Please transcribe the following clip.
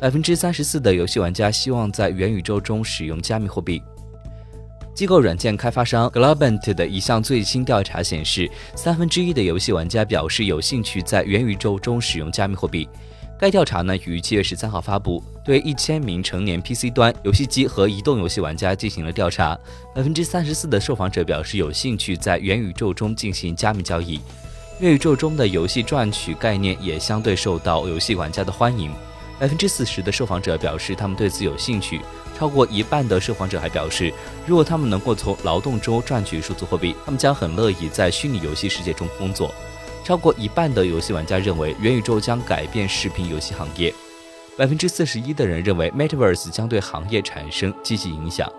百分之三十四的游戏玩家希望在元宇宙中使用加密货币。机构软件开发商 Globant 的一项最新调查显示，三分之一的游戏玩家表示有兴趣在元宇宙中使用加密货币。该调查呢于七月十三号发布，对一千名成年 PC 端游戏机和移动游戏玩家进行了调查。百分之三十四的受访者表示有兴趣在元宇宙中进行加密交易。元宇宙中的游戏赚取概念也相对受到游戏玩家的欢迎。百分之四十的受访者表示他们对此有兴趣。超过一半的受访者还表示，如果他们能够从劳动中赚取数字货币，他们将很乐意在虚拟游戏世界中工作。超过一半的游戏玩家认为元宇宙将改变视频游戏行业。百分之四十一的人认为 Metaverse 将对行业产生积极影响。